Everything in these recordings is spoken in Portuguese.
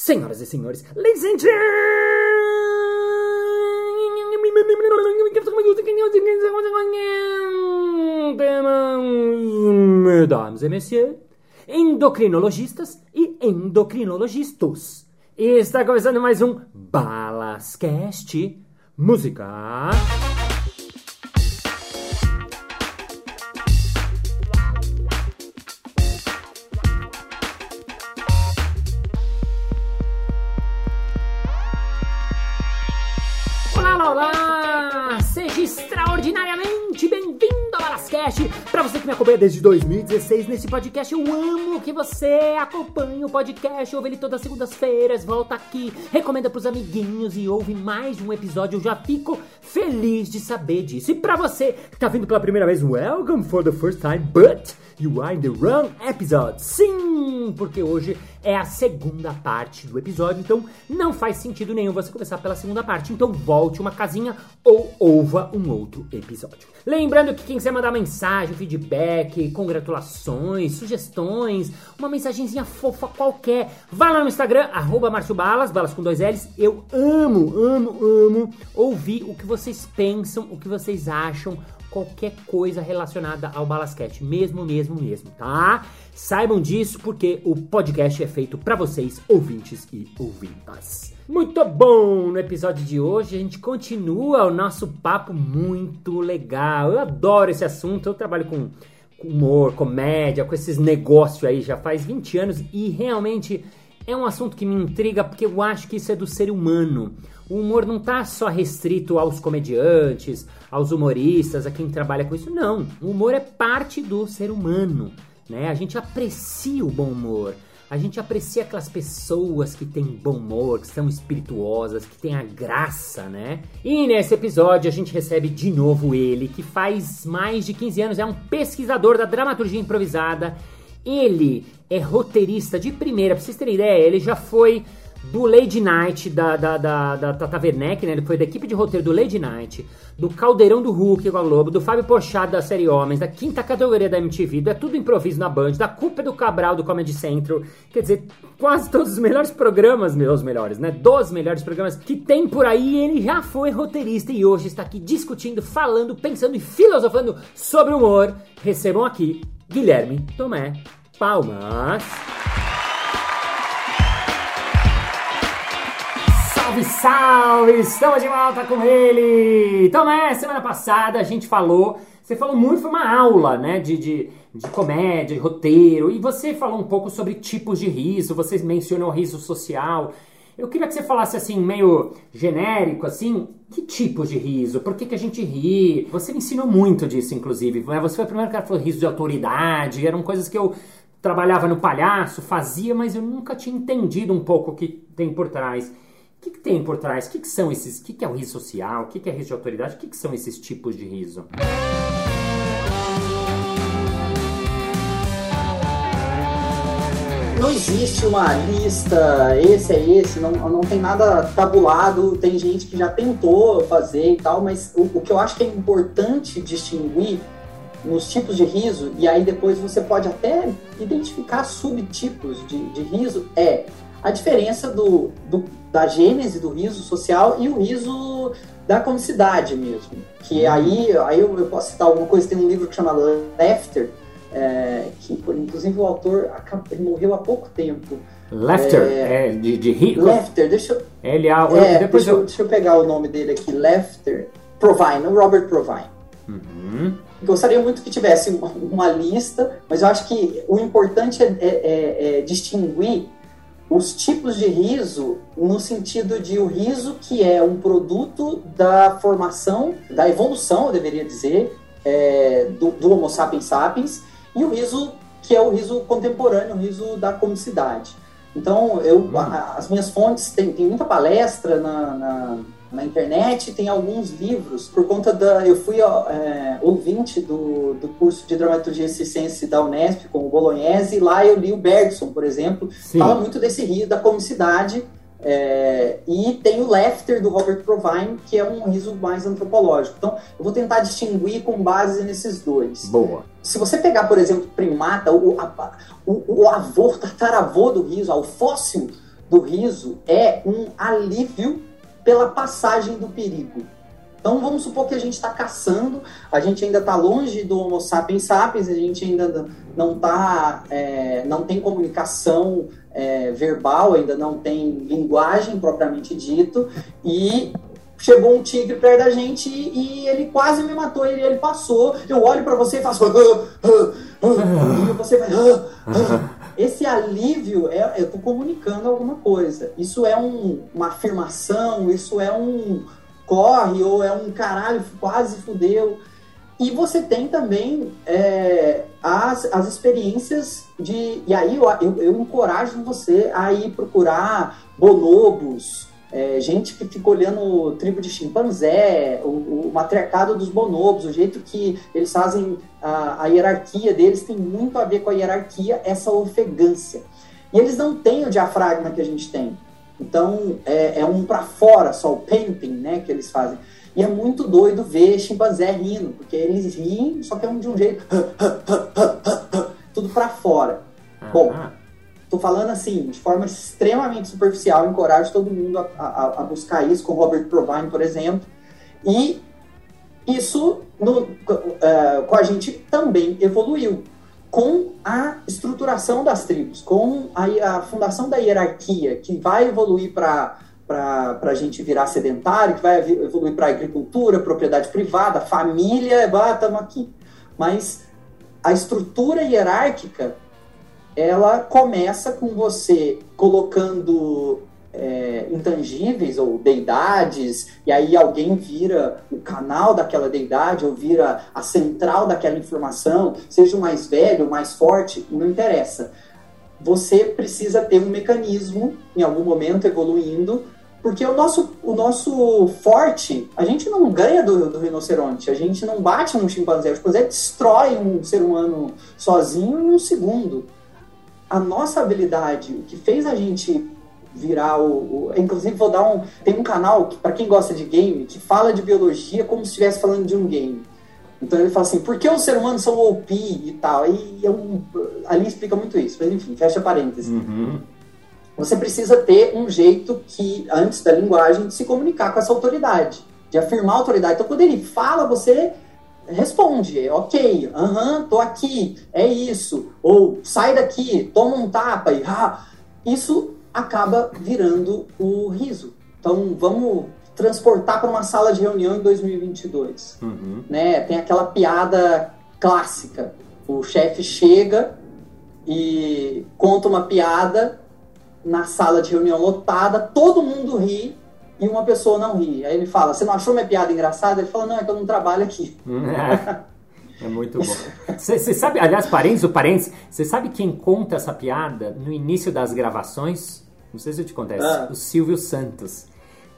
Senhoras e senhores, ladies and mesdames et messieurs, endocrinologistas e endocrinologistas. Está começando mais um Balascast Música. Para você que me acompanha desde 2016 nesse podcast, eu amo que você acompanhe o podcast, ouve ele todas as segundas-feiras, volta aqui, recomenda pros amiguinhos e ouve mais um episódio. Eu já fico feliz de saber disso. E para você que tá vindo pela primeira vez, welcome for the first time, but you are in the wrong episode. Sim, porque hoje é a segunda parte do episódio, então não faz sentido nenhum você começar pela segunda parte. Então volte uma casinha ou ouva um outro episódio. Lembrando que quem quiser mandar mensagem, feedback, congratulações, sugestões, uma mensagenzinha fofa qualquer, vá lá no Instagram, arroba Balas, balas com dois L's. Eu amo, amo, amo ouvir o que vocês pensam, o que vocês acham, qualquer coisa relacionada ao Balasquete, mesmo, mesmo, mesmo, tá? Saibam disso porque o podcast é feito para vocês, ouvintes e ouvintas. Muito bom! No episódio de hoje a gente continua o nosso papo muito legal. Eu adoro esse assunto, eu trabalho com humor, comédia, com esses negócios aí já faz 20 anos e realmente é um assunto que me intriga porque eu acho que isso é do ser humano. O humor não tá só restrito aos comediantes, aos humoristas, a quem trabalha com isso, não. O humor é parte do ser humano, né? A gente aprecia o bom humor. A gente aprecia aquelas pessoas que têm bom humor, que são espirituosas, que têm a graça, né? E nesse episódio a gente recebe de novo ele, que faz mais de 15 anos, é um pesquisador da dramaturgia improvisada. Ele é roteirista de primeira, pra vocês terem ideia, ele já foi do Lady Night da, da, da, da Tata Werneck, né? Ele foi da equipe de roteiro do Lady Night, do Caldeirão do Hulk com a Globo, do Fábio Pochado da série Homens, da quinta categoria da MTV, do É Tudo Improviso na Band, da Culpa do Cabral do Comedy Central. Quer dizer, quase todos os melhores programas, meus melhores, né? Dos melhores programas que tem por aí. Ele já foi roteirista e hoje está aqui discutindo, falando, pensando e filosofando sobre humor. Recebam aqui Guilherme Tomé. Palmas. Salve, salve! Estamos de volta com ele! Tomé, semana passada a gente falou, você falou muito, foi uma aula, né, de, de, de comédia, de roteiro, e você falou um pouco sobre tipos de riso, você mencionou riso social. Eu queria que você falasse assim, meio genérico, assim, que tipos de riso? Por que, que a gente ri? Você me ensinou muito disso, inclusive. né? Você foi o primeiro cara que falou riso de autoridade, eram coisas que eu trabalhava no palhaço, fazia, mas eu nunca tinha entendido um pouco o que tem por trás. O que, que tem por trás? O que, que são esses? O que, que é o riso social? O que, que é riso de autoridade? O que, que são esses tipos de riso? Não existe uma lista, esse é esse, não, não tem nada tabulado, tem gente que já tentou fazer e tal, mas o, o que eu acho que é importante distinguir nos tipos de riso, e aí depois você pode até identificar subtipos de, de riso, é a diferença do, do, da gênese do riso social e o riso da comicidade mesmo. Que aí, aí eu, eu posso citar alguma coisa, tem um livro que chama Laughter, é, que inclusive o autor morreu há pouco tempo. Laughter, é, é de, de rir. Laughter, deixa eu. Ele é, depois deixa, eu, deixa eu pegar o nome dele aqui, Laughter. Provine, o Robert Provine. Uhum. Gostaria muito que tivesse uma, uma lista, mas eu acho que o importante é, é- é- é distinguir os tipos de riso no sentido de o riso que é um produto da formação, da evolução, eu deveria dizer, do, do Homo sapiens sapiens, e o riso que é o riso contemporâneo, o riso da comicidade. Então, eu, a- as minhas fontes, tem, tem muita palestra na, na, na internet, tem alguns livros, por conta da. Eu fui ó, é, ouvinte do, do curso de dramaturgia circense da Unesp com o Bolognese, e lá eu li o Bergson, por exemplo, Sim. fala muito desse riso da comicidade. É, e tem o Laughter do Robert Provine, que é um riso mais antropológico. Então, eu vou tentar distinguir com base nesses dois. Boa. Se você pegar, por exemplo, primata, o, a- o, o avô, o tataravô do riso, o fóssil do riso é um alívio pela passagem do perigo. Então vamos supor que a gente está caçando, a gente ainda está longe do Homo sapiens sapiens, a gente ainda não tá, é, não tem comunicação é, verbal, ainda não tem linguagem propriamente dito, e chegou um tigre perto da gente e, e ele quase me matou, ele, ele passou, eu olho para você e faço e você vai esse alívio é eu tô comunicando alguma coisa. Isso é um, uma afirmação, isso é um corre, ou é um caralho, quase fudeu. E você tem também é, as, as experiências de. E aí eu, eu, eu, encorajo você a ir procurar bonobos, é, gente que fica olhando tribo de chimpanzé, o, o, matriarcado dos bonobos, o jeito que eles fazem a, a hierarquia deles tem muito a ver com a hierarquia, essa ofegância. E eles não têm o diafragma que a gente tem. Então é, é um para fora só, o painting, né, que eles fazem. E é muito doido ver chimpanzé rindo, porque eles riem, só que é um, de um jeito. tudo para fora. Uhum. Bom, tô falando assim, de forma extremamente superficial, encorajo todo mundo a, a, a buscar isso, com Robert Provine, por exemplo. E isso no, uh, com a gente também evoluiu com a estruturação das tribos, com a, a fundação da hierarquia, que vai evoluir para para a gente virar sedentário, que vai evoluir para agricultura, propriedade privada, família, estamos aqui. Mas a estrutura hierárquica, ela começa com você colocando é, intangíveis ou deidades, e aí alguém vira o canal daquela deidade ou vira a central daquela informação, seja o mais velho, o mais forte, não interessa. Você precisa ter um mecanismo, em algum momento, evoluindo, porque o nosso, o nosso forte, a gente não ganha do, do rinoceronte, a gente não bate num chimpanzé, o chimpanzé destrói um ser humano sozinho em um segundo. A nossa habilidade, o que fez a gente virar o, o, inclusive vou dar um tem um canal que para quem gosta de game que fala de biologia como se estivesse falando de um game. Então ele fala assim por que os seres humanos são OP e tal? E é um, ali explica muito isso mas enfim fecha parênteses. Uhum. você precisa ter um jeito que antes da linguagem de se comunicar com essa autoridade de afirmar a autoridade. Então quando ele fala você responde, ok, aham, uhum, tô aqui, é isso, ou sai daqui, toma um tapa e ah, isso acaba virando o riso. Então, vamos transportar para uma sala de reunião em 2022. Uhum. Né? Tem aquela piada clássica. O chefe chega e conta uma piada na sala de reunião lotada, todo mundo ri e uma pessoa não ri. Aí ele fala: Você não achou minha piada engraçada? Ele fala: Não, é que eu não trabalho aqui. É muito bom. Você sabe, aliás, parênteses, o parênteses, você sabe quem conta essa piada no início das gravações? Não sei se eu te contei. Ah. O Silvio Santos.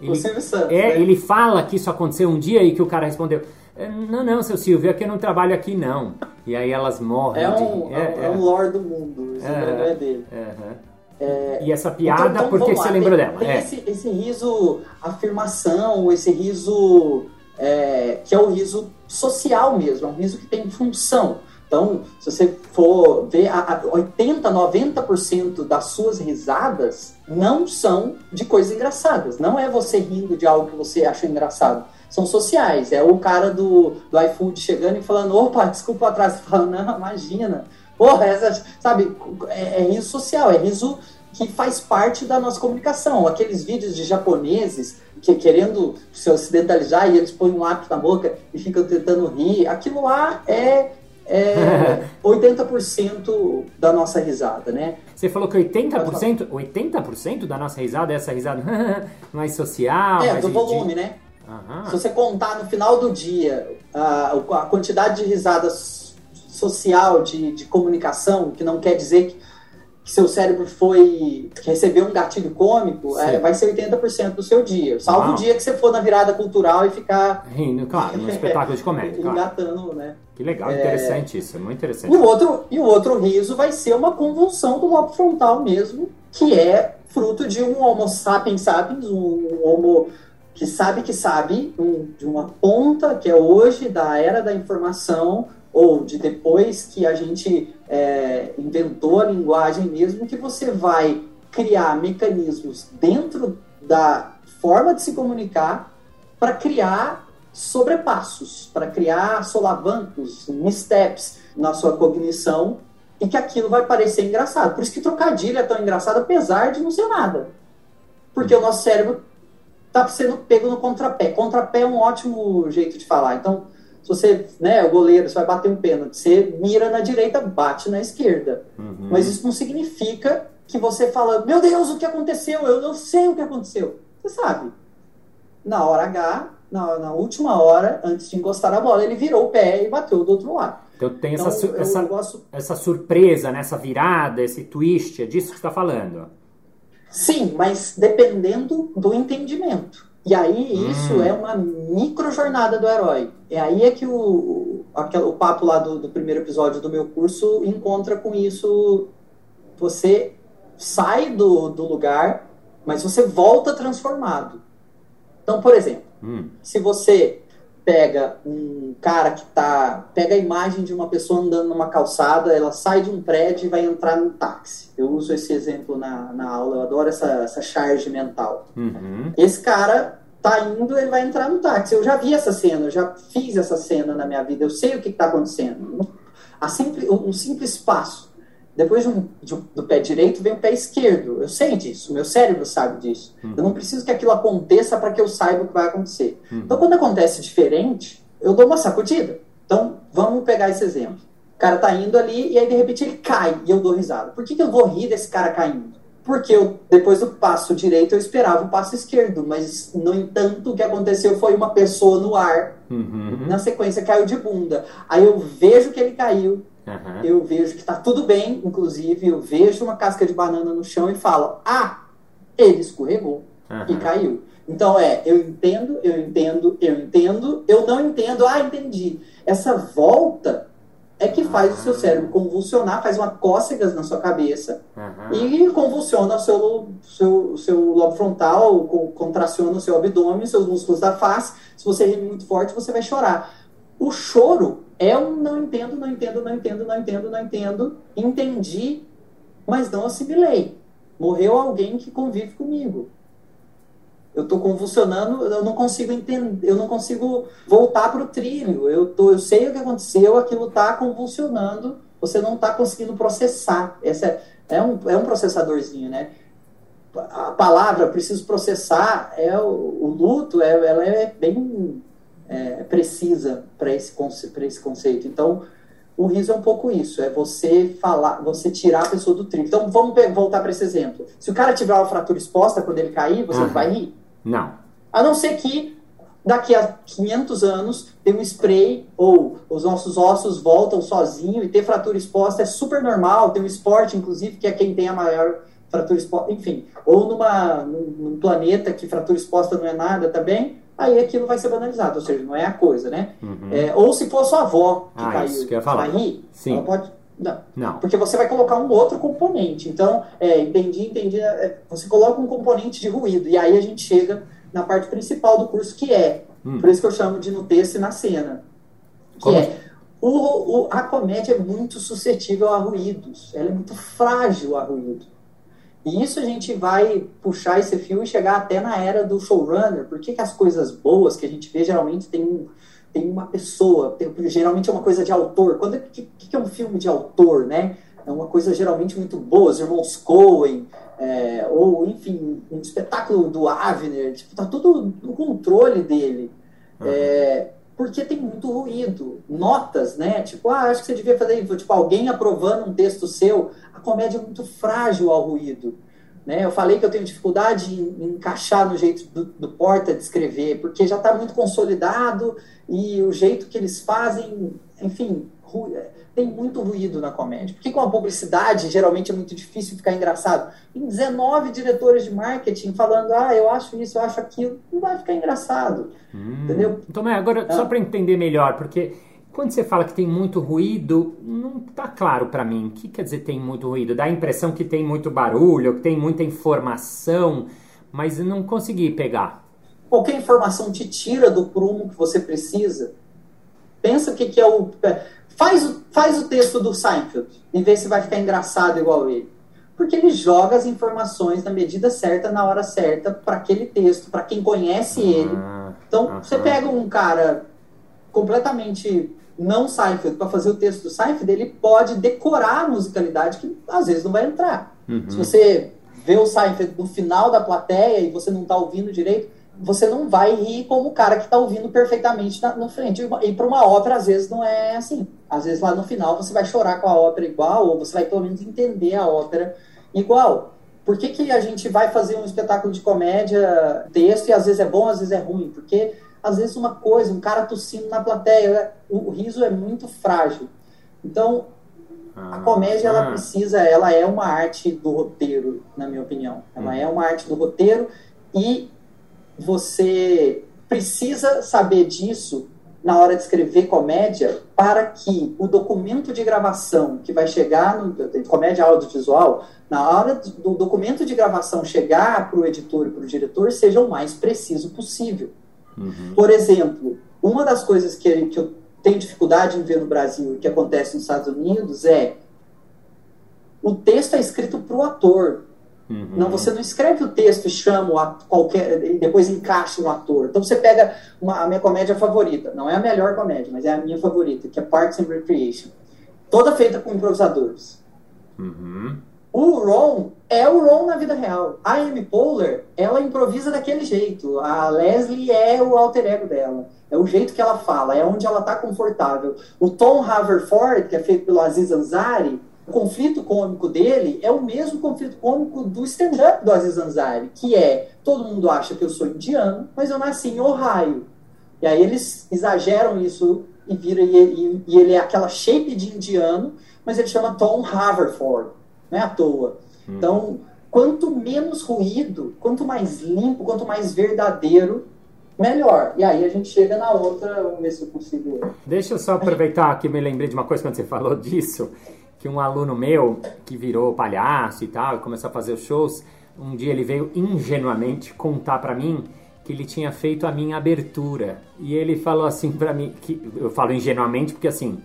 Ele, o Silvio Santos. É, né? ele fala que isso aconteceu um dia e que o cara respondeu. É, não, não, seu Silvio, é que eu não trabalho aqui, não. E aí elas morrem. É um, de... é, é, é um lore do mundo, isso é, é dele. É, e essa piada, então, então, porque você lembrou tem, dela. Tem esse, esse riso afirmação, esse riso é, que é o riso social mesmo, é um riso que tem função. Então, se você for ver, a, a 80, 90% das suas risadas não são de coisas engraçadas. Não é você rindo de algo que você acha engraçado. São sociais. É o cara do, do iFood chegando e falando, opa, desculpa atrás. Você fala, não, imagina. Porra, essa, sabe, é, é riso social, é riso que faz parte da nossa comunicação. Aqueles vídeos de japoneses que querendo se ocidentalizar e eles põem um lápis na boca e ficam tentando rir, aquilo lá é é 80% da nossa risada, né? Você falou que 80%, 80% da nossa risada é essa risada mais social. É, mais do de, volume, né? Uhum. Se você contar no final do dia a, a quantidade de risada social, de, de comunicação, que não quer dizer que seu cérebro foi recebeu um gatilho cômico, é, vai ser 80% do seu dia. Salvo Uau. o dia que você for na virada cultural e ficar. Rindo, claro, num espetáculo de comédia. Engatando, claro. né? Que legal, é... interessante isso, é muito interessante. E o, outro, e o outro riso vai ser uma convulsão do lobo frontal mesmo, que é fruto de um Homo sapiens sapiens, um Homo que sabe que sabe, um, de uma ponta que é hoje da era da informação, ou de depois que a gente é, inventou a linguagem mesmo, que você vai criar mecanismos dentro da forma de se comunicar para criar sobrepassos, para criar solavancos, missteps na sua cognição e que aquilo vai parecer engraçado. Por isso que trocadilho é tão engraçado, apesar de não ser nada. Porque o nosso cérebro está sendo pego no contrapé. Contrapé é um ótimo jeito de falar. Então, se você, né, o goleiro, você vai bater um pênalti, você mira na direita, bate na esquerda. Uhum. Mas isso não significa que você fala, meu Deus, o que aconteceu? Eu não sei o que aconteceu. Você sabe. Na hora H, na, na última hora, antes de encostar a bola, ele virou o pé e bateu do outro lado. Então tem então, essa, essa, gosto... essa surpresa, nessa né, virada, esse twist, é disso que você está falando. Sim, mas dependendo do entendimento. E aí isso hum. é uma micro jornada do herói. É aí é que o, aquele, o papo lá do, do primeiro episódio do meu curso encontra com isso. Você sai do, do lugar, mas você volta transformado. Então, por exemplo, hum. se você pega um cara que tá. pega a imagem de uma pessoa andando numa calçada, ela sai de um prédio e vai entrar num táxi. Eu uso esse exemplo na, na aula, eu adoro essa, essa charge mental. Uhum. Esse cara tá indo, ele vai entrar no táxi. Eu já vi essa cena, eu já fiz essa cena na minha vida, eu sei o que está acontecendo. A simples, um simples passo depois de um, de, do pé direito vem o pé esquerdo. Eu sei disso, meu cérebro sabe disso. Uhum. Eu não preciso que aquilo aconteça para que eu saiba o que vai acontecer. Uhum. Então, quando acontece diferente, eu dou uma sacudida. Então, vamos pegar esse exemplo. O cara tá indo ali e aí de repente ele cai e eu dou risada. Por que, que eu vou rir desse cara caindo? Porque eu, depois do passo direito eu esperava o passo esquerdo, mas no entanto o que aconteceu foi uma pessoa no ar, uhum. na sequência caiu de bunda. Aí eu vejo que ele caiu, Uhum. Eu vejo que está tudo bem, inclusive eu vejo uma casca de banana no chão e falo: Ah, ele escorregou uhum. e caiu. Então é, eu entendo, eu entendo, eu entendo, eu não entendo, ah, entendi. Essa volta é que faz uhum. o seu cérebro convulsionar, faz uma cócegas na sua cabeça e convulsiona o seu, seu, seu lobo frontal, contraciona o seu abdômen, seus músculos da face. Se você rir muito forte, você vai chorar. O choro é um não entendo, não entendo, não entendo, não entendo, não entendo. Entendi, mas não assimilei. Morreu alguém que convive comigo. Eu estou convulsionando, eu não consigo entender, eu não consigo voltar para o trilho. Eu, tô, eu sei o que aconteceu, aquilo está convulsionando, você não está conseguindo processar. Essa é, é, um, é um processadorzinho, né? A palavra preciso processar é o, o luto, é, ela é bem é, precisa para esse, esse conceito. Então, o riso é um pouco isso, é você falar, você tirar a pessoa do trilho. Então, vamos voltar para esse exemplo. Se o cara tiver uma fratura exposta quando ele cair, você uhum. vai rir? Não. A não ser que daqui a 500 anos tem um spray ou os nossos ossos voltam sozinho e ter fratura exposta é super normal, tem um esporte inclusive que é quem tem a maior fratura exposta, enfim, ou numa num, num planeta que fratura exposta não é nada também, aí aquilo vai ser banalizado, ou seja, não é a coisa, né? Uhum. É, ou se for sua avó que ah, caiu, isso que eu ia falar. Aí, Sim. ela pode... Não. não. Porque você vai colocar um outro componente. Então, é, entendi, entendi. É, você coloca um componente de ruído. E aí a gente chega na parte principal do curso, que é, hum. por isso que eu chamo de no texto e na cena. Que Como? é, o, o, a comédia é muito suscetível a ruídos. Ela é muito frágil a ruído. E isso a gente vai puxar esse fio e chegar até na era do showrunner. Por que, que as coisas boas que a gente vê geralmente tem, um, tem uma pessoa, tem, geralmente é uma coisa de autor. Quando o que, que, é um filme de autor, né? É uma coisa geralmente muito boa, os irmãos Coen, é, ou enfim, um espetáculo do Avner, tipo, tá tudo no controle dele. Uhum. É, porque tem muito ruído. Notas, né? Tipo, ah, acho que você devia fazer isso. Tipo, alguém aprovando um texto seu comédia é muito frágil ao ruído. Né? Eu falei que eu tenho dificuldade em, encaixar no jeito do, do Porta de escrever, porque já está muito consolidado e o jeito que eles fazem, enfim, tem muito ruído na comédia. Por que com a publicidade geralmente é muito difícil ficar engraçado? Tem 19 diretores de marketing falando, ah, eu acho isso, eu acho aquilo, não vai ficar engraçado. Hum. Entendeu? Então, agora, ah. só para entender melhor, porque quando você fala que tem muito ruído, não está claro para mim. O que quer dizer tem muito ruído? Dá a impressão que tem muito barulho, que tem muita informação, mas eu não consegui pegar. Qualquer informação te tira do prumo que você precisa. Pensa o que, que é o. Faz, faz o texto do Seinfeld e vê se vai ficar engraçado igual ele. porque ele joga as informações na medida certa, na hora certa, para aquele texto, para quem conhece ele. Ah, Então, aham. você pega um cara completamente não Seinfeld para fazer o texto do Seinfeld, ele pode decorar a musicalidade que às vezes não vai entrar. Uhum. Se você vê o Seinfeld no final da plateia e você não está ouvindo direito, você não vai rir como o cara que está ouvindo perfeitamente na, no frente. E para uma ópera, às vezes, não é assim. Às vezes, lá no final, você vai chorar com a ópera igual, ou você vai pelo menos entender a ópera igual. Por que, que a gente vai fazer um espetáculo de comédia, texto, e às vezes é bom, às vezes é ruim? Porque, às vezes, uma coisa, um cara tossindo na plateia, o, o riso é muito frágil. Então, a comédia, ela Ah. precisa, ela é uma arte do roteiro, na minha opinião. Ela é uma arte do roteiro e você precisa saber disso na hora de escrever comédia para que o documento de gravação que vai chegar no comédia audiovisual, na hora do documento de gravação chegar para o editor e para o diretor, seja o mais preciso possível. Uhum. Por exemplo, uma das coisas que, que eu tenho dificuldade em ver no Brasil e que acontece nos Estados Unidos é o texto é escrito para o ator. Uhum. Não, você não escreve o texto e chama ato- qualquer e depois encaixa um ator. Então você pega uma, a minha comédia favorita, não é a melhor comédia, mas é a minha favorita, que é Parks and Recreation. Toda feita com improvisadores. Uhum. O Ron é o Ron na vida real. A Amy Poehler, ela improvisa daquele jeito. A Leslie é o alter ego dela. É o jeito que ela fala, é onde ela está confortável. O Tom Haverford, que é feito pelo Aziz Ansari, o conflito cômico dele é o mesmo conflito cômico do stand-up do Aziz Ansari, que é, todo mundo acha que eu sou indiano, mas eu nasci em Ohio. E aí eles exageram isso e vira e, e- e ele é aquela shape de indiano, mas ele chama Tom Haverford, não é à toa. Então, quanto menos ruído, quanto mais limpo, quanto mais verdadeiro, melhor. E aí a gente chega na outra, vamos ver se eu consigo. Deixa eu só aproveitar que me lembrei de uma coisa quando você falou disso, que um aluno meu que virou palhaço e tal, começou a fazer os shows, um dia ele veio ingenuamente contar pra mim que ele tinha feito a minha abertura. E ele falou assim pra mim, que eu falo ingenuamente porque assim,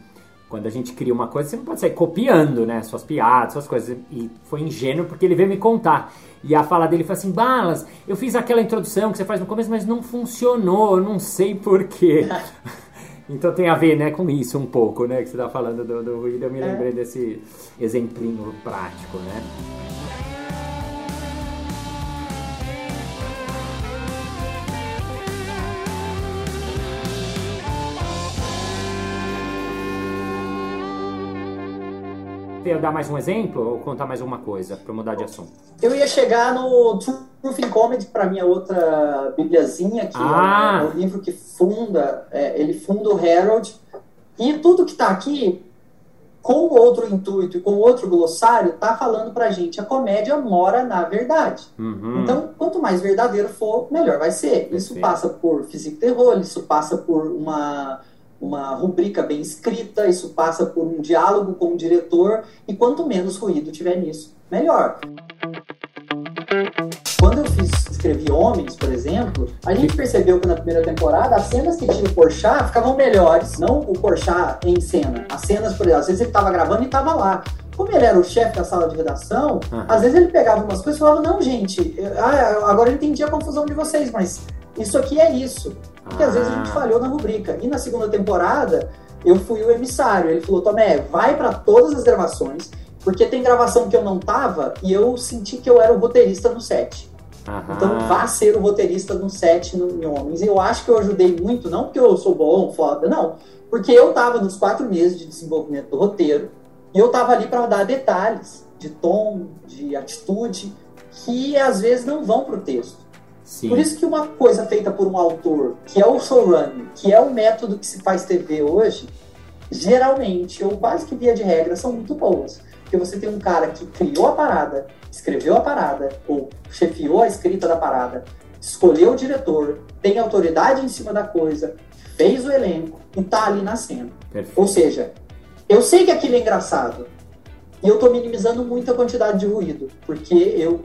quando a gente cria uma coisa, você não pode sair copiando, né, suas piadas, suas coisas. E foi ingênuo porque ele veio me contar. E a fala dele foi assim: Balas, eu fiz aquela introdução que você faz no começo, mas não funcionou, eu não sei porquê. Então tem a ver, né, com isso um pouco, né, que você tá falando do, do ruído. Eu me É. lembrei desse exemplinho prático, né? Quer dar mais um exemplo ou contar mais alguma coisa para mudar de assunto? Eu ia chegar no Truth in Comedy, para minha outra bibliazinha, que Ah. é, o livro que funda, é, ele funda o Herald. E tudo que está aqui, com outro intuito e com outro glossário, tá falando pra gente, a comédia mora na verdade. Uhum. Então, quanto mais verdadeiro for, melhor vai ser. Isso Perfeito. passa por physique terror, isso passa por uma, uma rubrica bem escrita, isso passa por um diálogo com o diretor, e quanto menos ruído tiver nisso, melhor. Quando eu fiz, escrevi Homens, por exemplo, a gente percebeu que na primeira temporada as cenas que tinha o Porchat ficavam melhores, não o Porchat em cena. As cenas, por exemplo, às vezes ele estava gravando e estava lá. Como ele era o chefe da sala de redação, Aham. às vezes ele pegava umas coisas e falava, não, gente, eu- ah, agora eu entendi a confusão de vocês, mas isso aqui é isso. Porque às vezes a gente Ah. falhou na rubrica. E na segunda temporada, eu fui o emissário. Ele falou, Tomé, vai para todas as gravações, porque tem gravação que eu não tava e eu senti que eu era o roteirista no set. Aham. Então vá ser o roteirista no set no, em Homens. Eu acho que eu ajudei muito, não porque eu sou bom, foda, não. Porque eu tava nos quatro meses de desenvolvimento do roteiro e eu tava ali para dar detalhes de tom, de atitude, que às vezes não vão pro texto. Sim. Por isso que uma coisa feita por um autor, que é o showrunning, que é o método que se faz TV hoje, geralmente, ou quase que via de regra, são muito boas. Porque você tem um cara que criou a parada, escreveu a parada, ou chefiou a escrita da parada, escolheu o diretor, tem autoridade em cima da coisa, fez o elenco e tá ali na cena. Perfeito. Ou seja, eu sei que aquilo é engraçado. E eu tô minimizando muito a quantidade de ruído, porque eu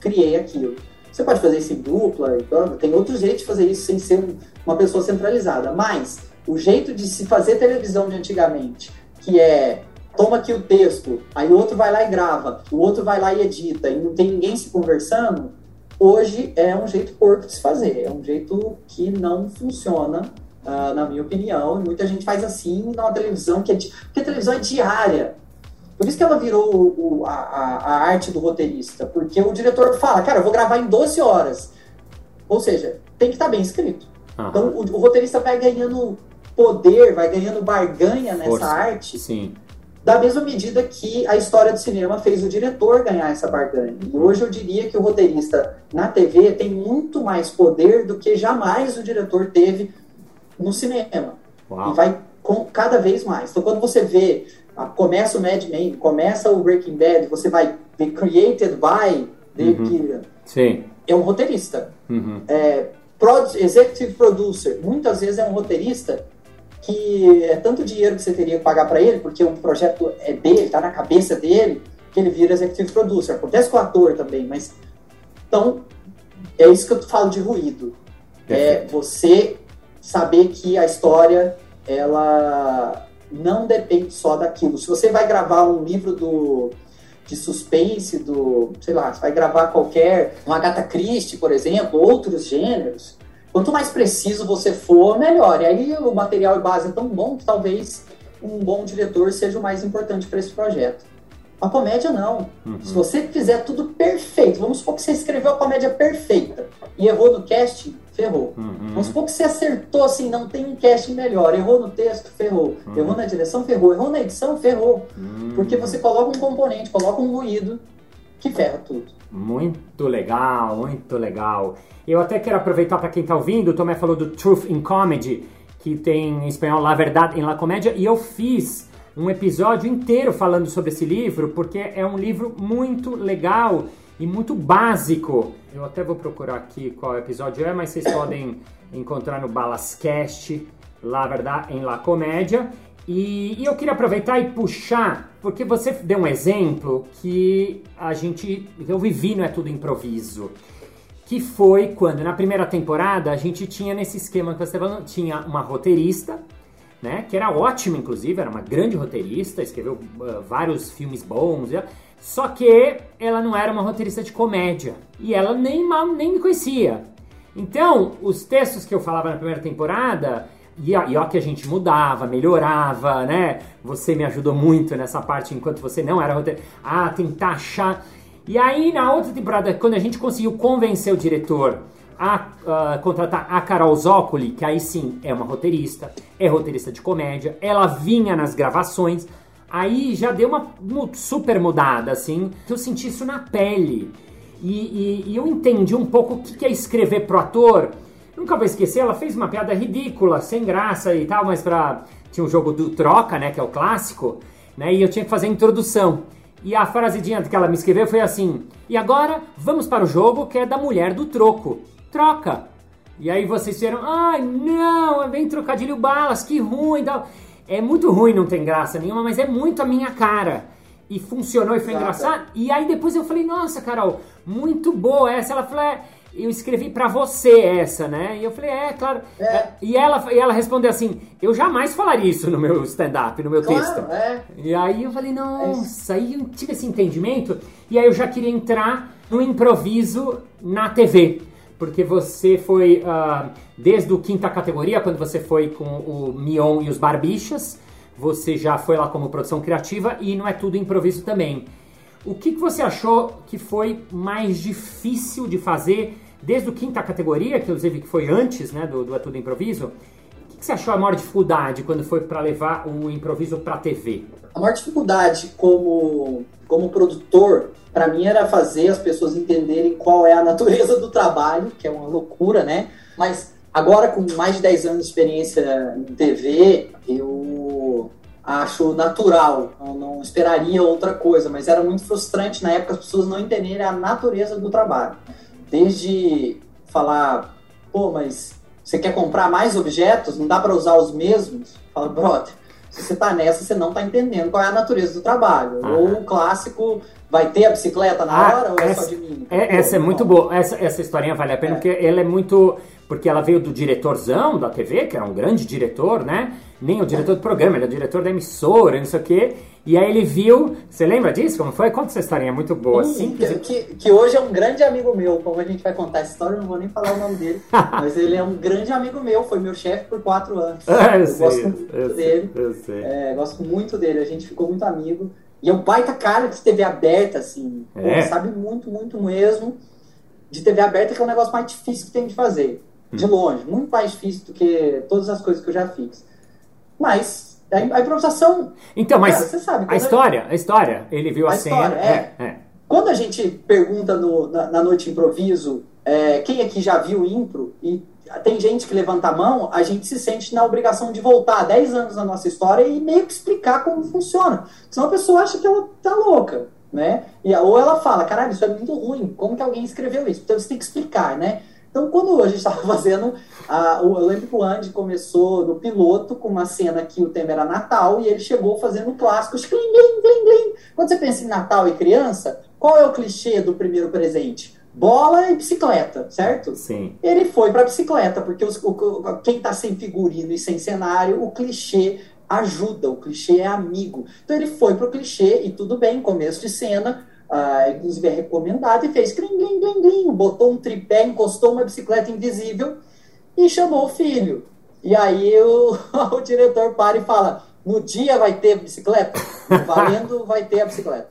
criei aquilo. Você pode fazer isso em dupla, e tal, tem outro jeito de fazer isso sem ser um- uma pessoa centralizada. Mas o jeito de se fazer televisão de antigamente, que é toma aqui o texto, aí o outro vai lá e grava, o outro vai lá e edita, e não tem ninguém se conversando, hoje é um jeito porco de se fazer, é um jeito que não funciona, uh, na minha opinião, e muita gente faz assim numa televisão que é, porque a televisão é diária, por isso que ela virou o, a, a, arte do roteirista, porque o diretor fala, cara, eu vou gravar em 12 horas, ou seja, tem que estar tá bem escrito. Uhum. Então o, o, roteirista vai ganhando poder, vai ganhando barganha nessa Força. arte. Sim. Da mesma medida que a história do cinema fez o diretor ganhar essa barganha. E hoje eu diria que o roteirista na TV tem muito mais poder do que jamais o diretor teve no cinema. Uau. E vai com cada vez mais. Então quando você vê, começa o Mad Men, começa o Breaking Bad, você vai ver Created by David uhum. Sim. É um roteirista. Uhum. É, executive producer, muitas vezes é um roteirista que é tanto dinheiro que você teria que pagar para ele, porque o projeto é dele, está na cabeça dele, que ele vira executive producer. Acontece com o ator também, mas. Então, é isso que eu falo de ruído. É você saber que a história, ela não depende só daquilo. Se você vai gravar um livro do, de suspense, do, sei lá, você vai gravar qualquer, um Agatha Christie, por exemplo, outros gêneros, Quanto mais preciso você for, melhor. E aí o material e base é tão bom que talvez um bom diretor seja o mais importante para esse projeto. A comédia não. Uhum. Se você fizer tudo perfeito, vamos supor que você escreveu a comédia perfeita e errou no casting, ferrou. Uhum. Vamos supor que você acertou assim, não tem um casting melhor, errou no texto, ferrou. Uhum. Errou na direção, ferrou. Errou na edição, ferrou. Uhum. Porque você coloca um componente, coloca um ruído que ferra tudo. Muito legal, muito legal. Eu até quero aproveitar para quem está ouvindo, o Tomé falou do Truth in Comedy, que tem em espanhol La Verdade em La Comédia, e eu fiz um episódio inteiro falando sobre esse livro, porque é um livro muito legal e muito básico. Eu até vou procurar aqui qual episódio é, mas vocês podem encontrar no Balascast, La Verdade em La Comédia. E, e, eu queria aproveitar e puxar, porque você deu um exemplo que a gente, eu vivi, não é tudo improviso que foi quando na primeira temporada a gente tinha nesse esquema que você tá falando, tinha uma roteirista, né, que era ótima inclusive, era uma grande roteirista, escreveu uh, vários filmes bons, só que ela não era uma roteirista de comédia e ela nem mal nem me conhecia. Então, os textos que eu falava na primeira temporada, e, e ó que a gente mudava, melhorava, né? Você me ajudou muito nessa parte enquanto você não era roteirista. Ah, tentar achar e aí, na outra temporada, quando a gente conseguiu convencer o diretor a contratar a Carol Zócoli, que aí sim é uma roteirista, é roteirista de comédia, ela vinha nas gravações, aí já deu uma super mudada, assim, que eu senti isso na pele. E, e, e eu entendi um pouco o que é escrever pro ator. Nunca vou esquecer, ela fez uma piada ridícula, sem graça e tal, mas pra. Tinha um jogo do Troca, né? Que é o clássico, né? E eu tinha que fazer a introdução. E a frasedinha que ela me escreveu foi assim: E agora vamos para o jogo que é da mulher do troco. Troca! E aí vocês disseram: Ai, não, vem trocadilho balas, que ruim. Tal. É muito ruim, não tem graça nenhuma, mas é muito a minha cara. E funcionou e foi Exato. engraçado. E aí depois eu falei: Nossa, Carol, muito boa essa. Ela falou: é, eu escrevi para você essa, né? E eu falei, é, claro. É. E, ela, e ela respondeu assim, eu jamais falaria isso no meu stand-up, no meu claro, texto. É. E aí eu falei, nossa, aí eu tive esse entendimento, e aí eu já queria entrar no improviso na TV. Porque você foi, uh, desde o quinta categoria, quando você foi com o Mion e os Barbichas, você já foi lá como produção criativa, e não é tudo improviso também. O que, que você achou que foi mais difícil de fazer desde o quinta categoria, que inclusive que foi antes né, do, do É Tudo Improviso? Que, você achou a maior dificuldade quando foi para levar o improviso para TV? A maior dificuldade como, como produtor, para mim, era fazer as pessoas entenderem qual é a natureza do trabalho, que é uma loucura, né? Mas agora, com mais de 10 anos de experiência em TV, eu acho natural, eu não esperaria outra coisa, mas era muito frustrante na época as pessoas não entenderem a natureza do trabalho. Desde falar, pô, mas você quer comprar mais objetos? Não dá para usar os mesmos? Fala, brother, se você tá nessa, você não tá entendendo qual é a natureza do trabalho. Ah. Ou o clássico, vai ter a bicicleta na ah, hora ou é só de mim? É, essa é muito boa. Essa, essa historinha vale a pena, é. porque ela é muito porque ela veio do diretorzão da TV, que era um grande diretor, né? Nem o diretor do programa, ele é o diretor da emissora, não sei o quê. E aí ele viu, você lembra disso? Como foi? Conta essa historinha, é muito boa. Sim, que, que, que, hoje é um grande amigo meu. Como a gente vai contar essa história, eu não vou nem falar o nome dele. mas ele é um grande amigo meu, foi meu chefe por quatro anos. Ah, eu, eu sei, gosto muito eu dele. Sei, eu sei. É, gosto muito dele, a gente ficou muito amigo. E é um baita cara de TV aberta, assim. É. Pô, sabe muito, muito mesmo. De TV aberta, que é o negócio mais difícil que tem de fazer. De Hum. longe. Muito mais difícil do que todas as coisas que eu já fiz. Mas, a, a improvisação. Então, mas Cara, você sabe, a história, a história, ele viu a, A cena. história, é, é. Quando a gente pergunta no- na, na noite improviso é, quem aqui já viu impro e tem gente que levanta a mão, a gente se sente na obrigação de voltar 10 anos na nossa história e meio que explicar como funciona. Senão a pessoa acha que ela tá louca, né? E, ou ela fala, caralho, isso é muito ruim, como que alguém escreveu isso? Então você tem que explicar, né? Então quando a gente estava fazendo, a- o- eu lembro que o Andy começou no piloto com uma cena que o tema era Natal e ele chegou fazendo o clássico, glim, glim, glim, glim. Quando você pensa em Natal e criança, qual é o clichê do primeiro presente? Bola e bicicleta, certo? Sim. Ele foi para bicicleta, porque os- o- o- quem está sem figurino e sem cenário, o clichê ajuda, o clichê é amigo. Então ele foi pro clichê e tudo bem, começo de cena, ah, inclusive é recomendado, e fez glim, glim, glim, glim, botou um tripé, encostou uma bicicleta invisível e chamou o filho. E aí o, o diretor para e fala: no dia vai ter bicicleta? Valendo vai ter a bicicleta.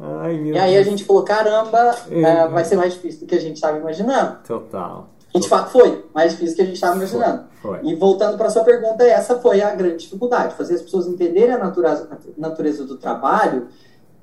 Ai, E aí a Deus. gente falou: caramba, É. vai ser mais difícil do que a gente estava imaginando. Total. E de fato foi mais difícil do que a gente estava imaginando. Foi. E voltando para sua pergunta, essa foi a grande dificuldade, fazer as pessoas entenderem a natureza, a natureza do trabalho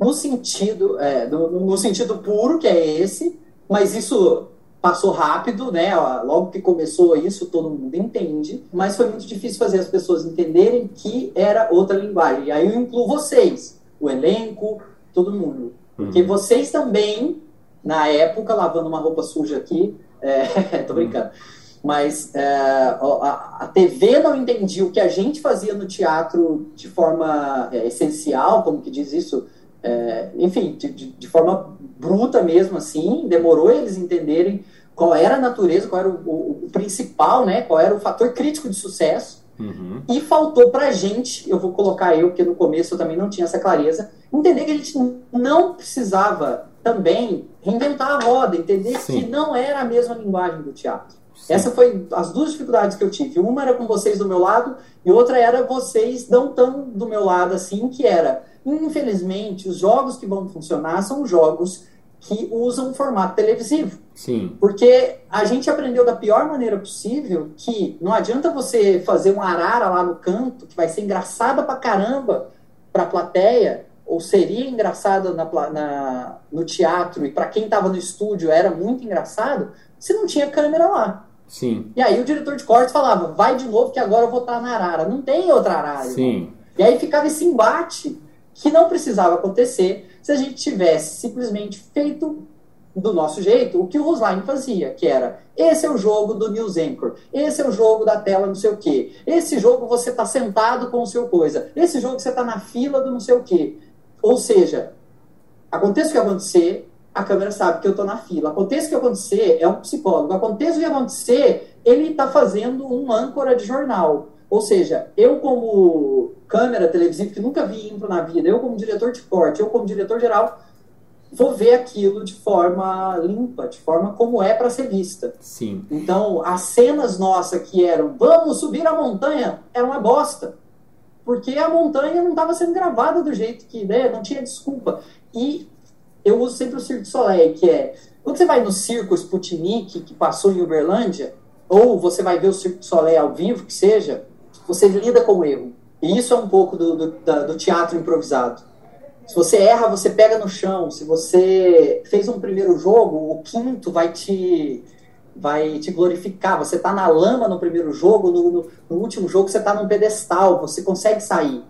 no sentido, é, no, no sentido puro, que é esse, mas isso passou rápido, né? Logo que começou isso, todo mundo entende, mas foi muito difícil fazer as pessoas entenderem que era outra linguagem. E aí eu incluo vocês, o elenco, todo mundo. Porque Uhum. vocês também, na época, lavando uma roupa suja aqui, é, tô brincando, mas é, a, a TV não entendia o que a gente fazia no teatro de forma é, essencial, como que diz isso, é, enfim, de, de, de forma bruta mesmo, assim, demorou eles entenderem qual era a natureza, qual era o, o, o principal, né, qual era o fator crítico de sucesso, Uhum. e faltou pra gente, eu vou colocar eu, porque no começo eu também não tinha essa clareza, entender que a gente não precisava também reinventar a roda, entender Sim. que não era a mesma linguagem do teatro. Sim. Essa foi as duas dificuldades que eu tive. Uma era com vocês do meu lado e outra era vocês não tão do meu lado assim, que era, infelizmente, os jogos que vão funcionar são jogos que usam um formato televisivo. Sim. Porque a gente aprendeu da pior maneira possível que não adianta você fazer uma arara lá no canto, que vai ser engraçada pra caramba pra plateia, ou seria engraçada na, na- no teatro, e pra quem tava no estúdio era muito engraçado, se não tinha câmera lá. Sim. E aí o diretor de cortes falava, vai de novo que agora eu vou estar na arara. Não tem outra arara. irmão. Sim. E aí ficava esse embate que não precisava acontecer se a gente tivesse simplesmente feito do nosso jeito o que o Rosline fazia, que era esse é o jogo do News Anchor, esse é o jogo da tela não sei o quê, esse jogo você está sentado com o seu coisa, esse jogo você está na fila do não sei o quê. Ou seja, aconteça o que acontecer, a câmera sabe que eu estou na fila. Aconteça o que acontecer, é um psicólogo. Aconteça o que acontecer, ele está fazendo um âncora de jornal. Ou seja, eu como câmera televisiva, que nunca vi impro na vida, eu como diretor de corte, eu como diretor geral, vou ver aquilo de forma limpa, de forma como é para ser vista. Sim. Então, as cenas nossas que eram vamos subir a montanha, era uma bosta. Porque a montanha não estava sendo gravada do jeito que, né, não tinha desculpa. E eu uso sempre o Cirque du Soleil, que é, quando você vai no circo Sputnik, que passou em Uberlândia, ou você vai ver o Cirque du Soleil ao vivo, que seja, você lida com o erro. E isso é um pouco do, do, da- do teatro improvisado. Se você erra, você pega no chão. Se você fez um primeiro jogo, o quinto vai te vai te glorificar. Você está na lama no primeiro jogo, no, no- no último jogo você está num pedestal, você consegue sair.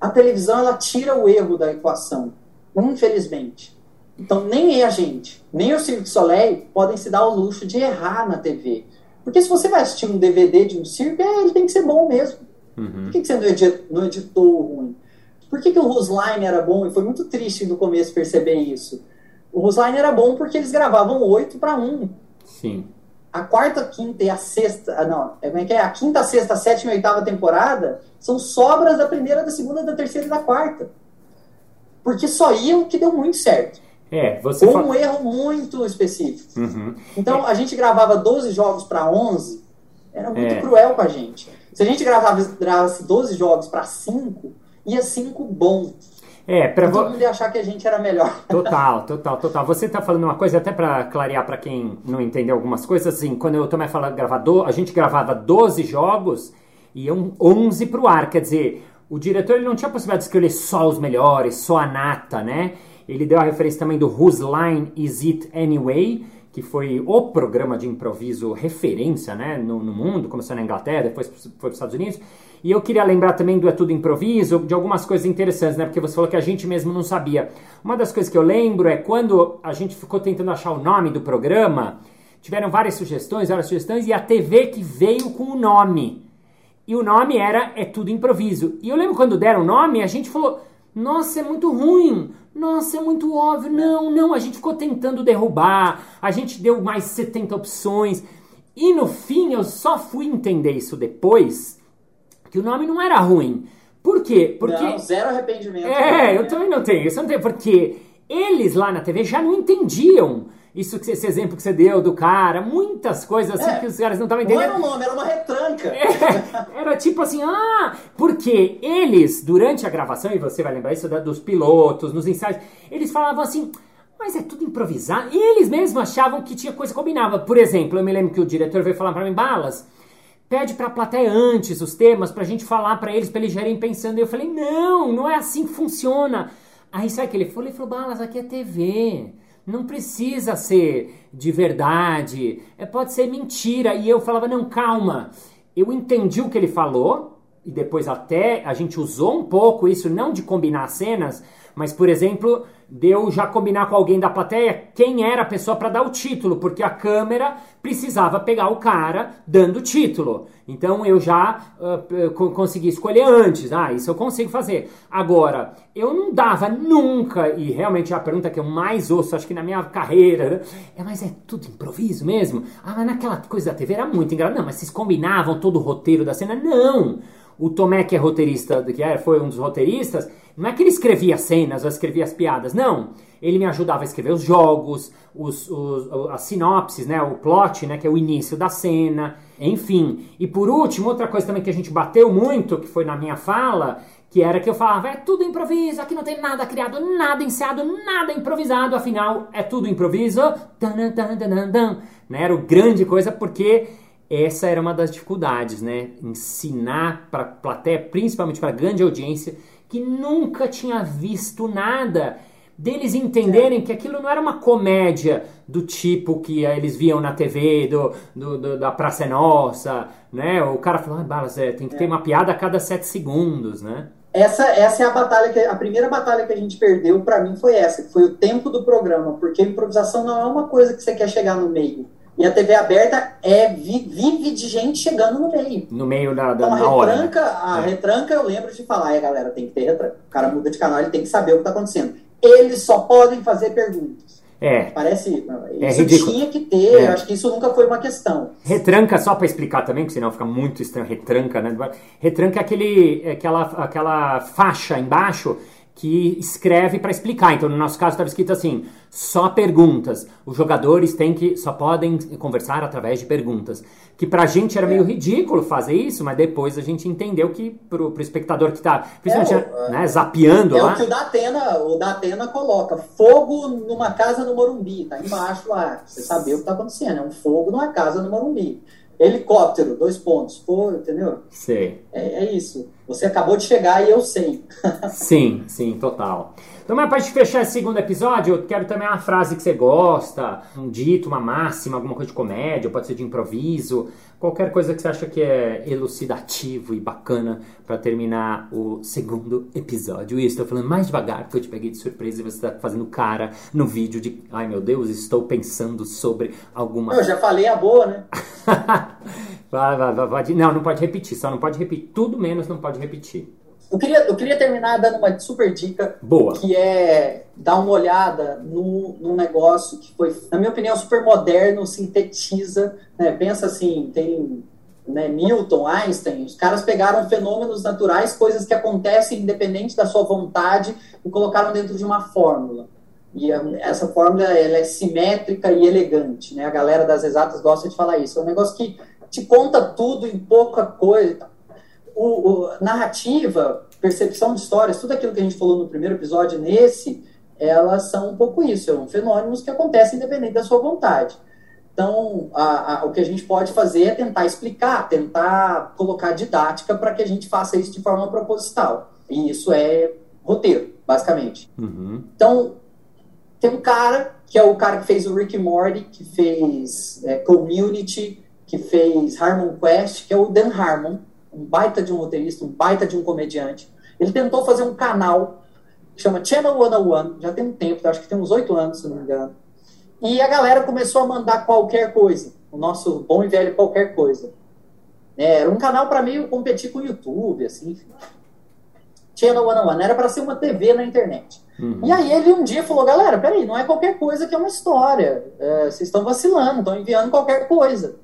A televisão ela tira o erro da equação, infelizmente. Então nem a gente, nem o Cirque du Soleil podem se dar o luxo de errar na TV. Porque se você vai assistir um DVD de um circo, é, ele tem que ser bom mesmo. Uhum. Por que, que você não edi- não editou o ruim? Por que, que o Rusline era bom? E foi muito triste no começo perceber isso. O Rusline era bom porque eles gravavam 8 para 1. Sim. A quarta, quinta e a sexta. ah, Não, é, como é que é? A quinta, sexta, sétima e oitava temporada são sobras da primeira, da segunda, da terceira e da quarta. porque só ia o que deu muito certo. É, você Ou fala- um erro muito específico. Uhum. Então a gente gravava 12 jogos para 11, era muito É. cruel com a gente. Se a gente gravasse 12 jogos para 5, ia 5 bom. É, pra Todo vo... mundo ia achar que a gente era melhor. Total, total, total. Você tá falando uma coisa, até pra clarear pra quem não entendeu algumas coisas, assim, quando eu tomei falando gravador, a gente gravava 12 jogos e iam 11 pro ar, quer dizer, o diretor ele não tinha a possibilidade de escolher só os melhores, só a nata, né? Ele deu a referência também do Whose Line Is It Anyway, que foi o programa de improviso referência, né, no, no mundo, começou na Inglaterra, depois foi para os Estados Unidos. E eu queria lembrar também do É Tudo Improviso, de algumas coisas interessantes, né, porque você falou que a gente mesmo não sabia. Uma das coisas que eu lembro é quando a gente ficou tentando achar o nome do programa, tiveram várias sugestões, várias sugestões, e a TV que veio com o nome. E o nome era É Tudo Improviso. E eu lembro quando deram o nome, a gente falou: Nossa, é muito ruim. Nossa, é muito óbvio. Não, não. A gente ficou tentando derrubar. A gente deu mais 70 opções. E no fim, eu só fui entender isso depois que o nome não era ruim. Por quê? Porque. Não, zero arrependimento. É, eu também não tenho. Isso não tenho, porque eles lá na TV já não entendiam. Isso que esse exemplo que você deu do cara, muitas coisas assim É. que os caras não estavam Não entendendo. era um nome, era uma retranca. É, era tipo assim, ah, porque eles, durante a gravação, e você vai lembrar isso dos pilotos, nos ensaios, eles falavam assim, mas é tudo improvisado. E eles mesmos achavam que tinha coisa que combinava. Por exemplo, eu me lembro que o diretor veio falar pra mim, Balas, pede pra plateia antes os temas pra gente falar pra eles, pra eles já irem pensando. E eu falei, não, não é assim que funciona. Aí sabe o que ele falou? Ele falou, Balas, aqui é TV. Não precisa ser de verdade. É, pode ser mentira. E eu falava, não, calma. Eu entendi o que ele falou. E depois até a gente usou um pouco isso, não de combinar cenas, mas, por exemplo, de eu já combinar com alguém da plateia quem era a pessoa para dar o título, porque a câmera precisava pegar o cara dando o título. Então eu já co- consegui escolher antes. Ah, isso eu consigo fazer. Agora, eu não dava nunca, e realmente é a pergunta que eu mais ouço, acho que na minha carreira, né? é, mas é tudo improviso mesmo? Ah, mas naquela coisa da TV era muito engraçado. Não, mas vocês combinavam todo o roteiro da cena? Não! O Tomé, que é roteirista, que era, foi um dos roteiristas, não é que ele escrevia cenas ou escrevia as piadas, não. Ele me ajudava a escrever os jogos, os, os, as sinopses, né, o plot, né, que é o início da cena, enfim. E por último, outra coisa também que a gente bateu muito, que foi na minha fala, que era que eu falava, é tudo improviso, aqui não tem nada criado, nada ensaiado, nada improvisado, afinal, é tudo improviso. Tan. Né, Era o grande coisa porque essa era uma das dificuldades, né? Ensinar para plateia, principalmente para grande audiência, que nunca tinha visto nada, deles entenderem que aquilo não era uma comédia do tipo que eh, eles viam na TV, do, do- do- da Praça é Nossa, né? O cara falou, ah, Balas, é, tem que ter uma piada a cada sete segundos, né? Essa, essa é a batalha que a primeira batalha que a gente perdeu pra mim foi essa, que foi o tempo do programa, porque a improvisação não é uma coisa que você quer chegar no meio. E a TV aberta é vi- vive de gente chegando no meio. No meio da, da Então a hora. né? retranca, a É. retranca eu lembro de falar, é galera, tem que ter retranca. O cara muda de canal, ele tem que saber o que tá acontecendo. Eles só podem fazer perguntas. É, Parece. É Isso ridículo. tinha que ter, É. eu acho que isso nunca foi uma questão. Retranca, só pra explicar também, porque senão fica muito estranho. Retranca, né? Retranca é aquele, é aquela, aquela faixa embaixo que escreve pra explicar. Então, no nosso caso, estava escrito assim: só perguntas. Os jogadores têm que só podem conversar através de perguntas. Que pra gente era meio ridículo fazer isso, mas depois a gente entendeu que pro, pro espectador que tá, principalmente, É, né, zapeando É lá. o que o Datena, o Datena coloca. Fogo numa casa no Morumbi, tá embaixo lá. pra Você saber o que tá acontecendo. É um fogo numa casa no Morumbi. Helicóptero, dois pontos. Pô, entendeu? Sei. É, é isso. Você acabou de chegar e eu sei. Sim, sim, total. Então, mas gente fechar esse segundo episódio, eu quero também uma frase que você gosta, um dito, uma máxima, alguma coisa de comédia, pode ser de improviso, qualquer coisa que você acha que é elucidativo e bacana pra terminar o segundo episódio. E estou falando mais devagar, porque eu te peguei de surpresa e você tá fazendo cara no vídeo de, ai meu Deus, estou pensando sobre alguma Eu já falei a boa, né? vai, vai, vai, vai. Não, não pode repetir, só não pode repetir. Tudo menos não pode repetir. Eu queria, eu queria terminar dando uma super dica Boa. que é dar uma olhada no, num negócio que foi, na minha opinião, super moderno, sintetiza, né? Pensa assim, tem né, Newton, Einstein, os caras pegaram fenômenos naturais, coisas que acontecem independente da sua vontade, e colocaram dentro de uma fórmula. E essa fórmula ela é simétrica e elegante, né? A galera das exatas gosta de falar isso. É um negócio que te conta tudo em pouca coisa. O, o, narrativa, percepção de histórias, tudo aquilo que a gente falou no primeiro episódio, nesse, elas são um pouco isso, são fenômenos que acontecem independente da sua vontade. Então, a, a, o que a gente pode fazer é tentar explicar, tentar colocar didática para que a gente faça isso de forma proposital. E isso é roteiro, basicamente. Uhum. Então, tem um cara, que é o cara que fez o Rick Morty, que fez é, Community, que fez Harmon Quest, que é o Dan Harmon, um baita de um roteirista, um baita de um comediante. Ele tentou fazer um canal que chama Channel 101, já tem um tempo, acho que tem uns oito anos, se não me engano. E a galera começou a mandar qualquer coisa, o nosso bom e velho qualquer coisa. É, era um canal para meio competir com o YouTube, assim. Channel 101, era para ser uma TV na internet. Uhum. E aí ele um dia falou, galera, peraí, não é qualquer coisa que é uma história. É, vocês estão vacilando, estão enviando qualquer coisa.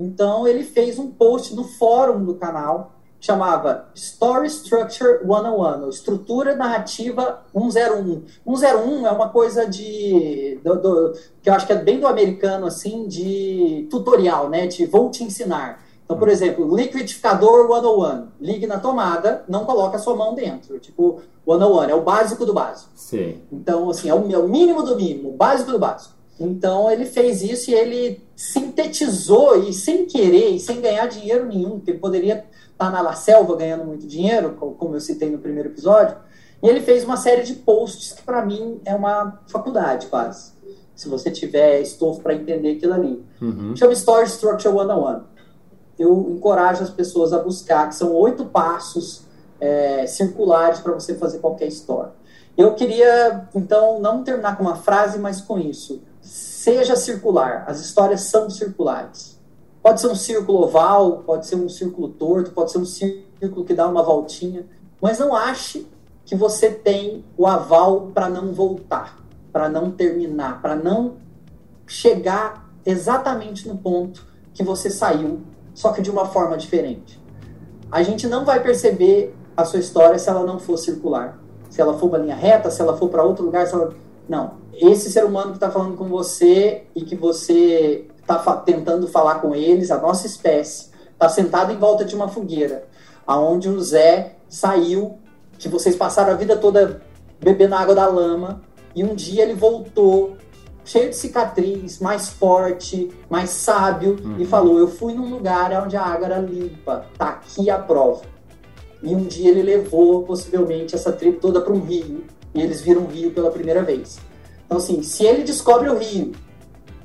Então ele fez um post no fórum do canal chamava Story Structure 101, Estrutura Narrativa 101. 101 é uma coisa de do, do, que eu acho que é bem do americano assim, de tutorial, né, de vou te ensinar. Então, por exemplo, liquidificador 101, ligue na tomada, não coloca a sua mão dentro. Tipo, 101 é o básico do básico. Sim. Então, assim, é o, é o mínimo do mínimo, o básico do básico. Então ele fez isso e ele sintetizou e sem querer e sem ganhar dinheiro nenhum, porque ele poderia estar na La Selva ganhando muito dinheiro, como eu citei no primeiro episódio. E ele fez uma série de posts que para mim é uma faculdade quase. Se você tiver estofo para entender aquilo ali. Uhum. Chama Story Structure 101. Eu encorajo as pessoas a buscar, que são oito passos é, circulares para você fazer qualquer história. Eu queria, então, não terminar com uma frase, mas com isso seja circular. As histórias são circulares. Pode ser um círculo oval, pode ser um círculo torto, pode ser um círculo que dá uma voltinha, mas não ache que você tem o aval para não voltar, para não terminar, para não chegar exatamente no ponto que você saiu, só que de uma forma diferente. A gente não vai perceber a sua história se ela não for circular. Se ela for uma linha reta, se ela for para outro lugar, se ela... não esse ser humano que está falando com você e que você está fa tentando falar com eles, a nossa espécie, está sentado em volta de uma fogueira, aonde o Zé saiu, que vocês passaram a vida toda bebendo água da lama, e um dia ele voltou cheio de cicatriz, mais forte, mais sábio, uhum. e falou: Eu fui num lugar onde a água era limpa, tá aqui a prova. E um dia ele levou, possivelmente, essa tribo toda para um rio, e eles viram um rio pela primeira vez. Então, assim, se ele descobre o rio,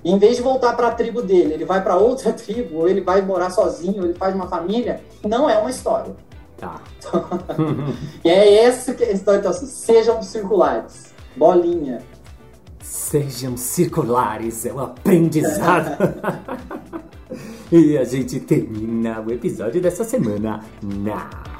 e em vez de voltar para a tribo dele, ele vai para outra tribo, ou ele vai morar sozinho, ou ele faz uma família, não é uma história. Tá. e é essa que é a história. Então, assim, sejam circulares. Bolinha. Sejam circulares, é um aprendizado. e a gente termina o episódio dessa semana na.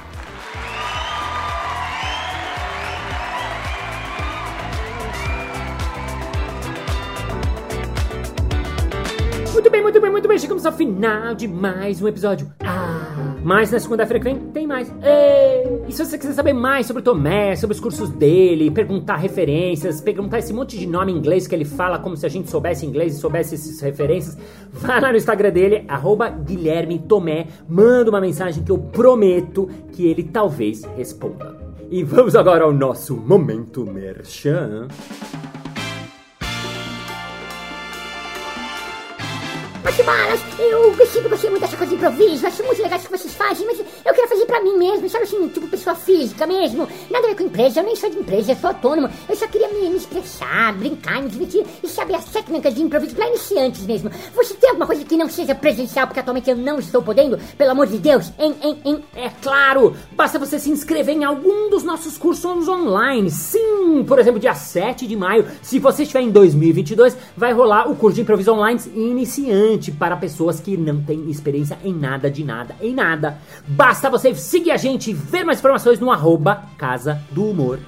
Muito bem, muito bem. Chegamos ao final de mais um episódio. Ah, mas na segunda-feira que vem tem mais. E se você quiser saber mais sobre o Tomé, sobre os cursos dele, perguntar referências, perguntar esse monte de nome em inglês que ele fala como se a gente soubesse inglês e soubesse essas referências, vai lá no Instagram dele, arroba Guilherme Tomé, manda uma mensagem que eu prometo que ele talvez responda. E vamos agora ao nosso momento merchan. Eu sempre gostei muito dessa coisa de improviso, acho muito legal isso que vocês fazem, mas eu quero fazer pra mim mesmo, sabe assim, tipo pessoa física mesmo. Nada a ver com empresa, eu nem sou de empresa, eu sou autônomo. Eu só queria me, me expressar, brincar, me divertir e saber as técnicas de improviso pra iniciantes mesmo. Você tem alguma coisa que não seja presencial, porque atualmente eu não estou podendo? Pelo amor de Deus, hein, hein, hein? É claro! Basta você se inscrever em algum dos nossos cursos online. Sim, por exemplo, dia 7 de maio, se você estiver em 2022, vai rolar o curso de improviso online iniciante para pessoas que não têm experiência em nada de nada, em nada. Basta você seguir a gente e ver mais informações no arroba Casa do Humor.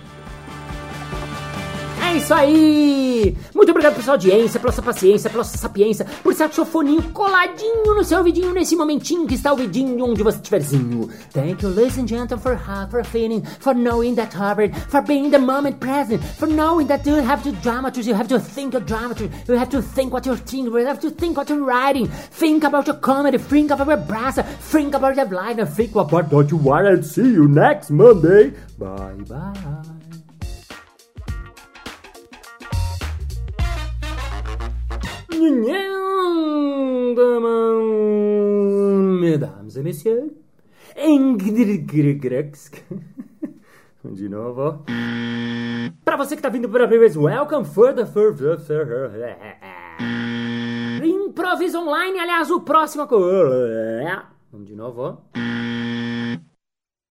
Isso aí! Muito obrigado pela sua audiência, pela sua paciência, pela sua sapiência, por seu foninho coladinho no seu ouvidinho nesse momentinho que está ouvidinho onde você estiverzinho. Thank you, ladies and gentlemen, for, for feeling, for knowing that Harvard, for being the moment present, for knowing that you have to dramaturge, you have to think of dramaturgy, you have to think what you're thinking, you have to think what you're writing, think about your comedy, think about your brass, think about your life, and think about what you want, and see you next Monday. Bye bye. Mesdames et messieurs, de novo. Pra você que tá vindo pela primeira vez, welcome further, further, further. Improviso online, aliás, o próximo. Vamos de novo.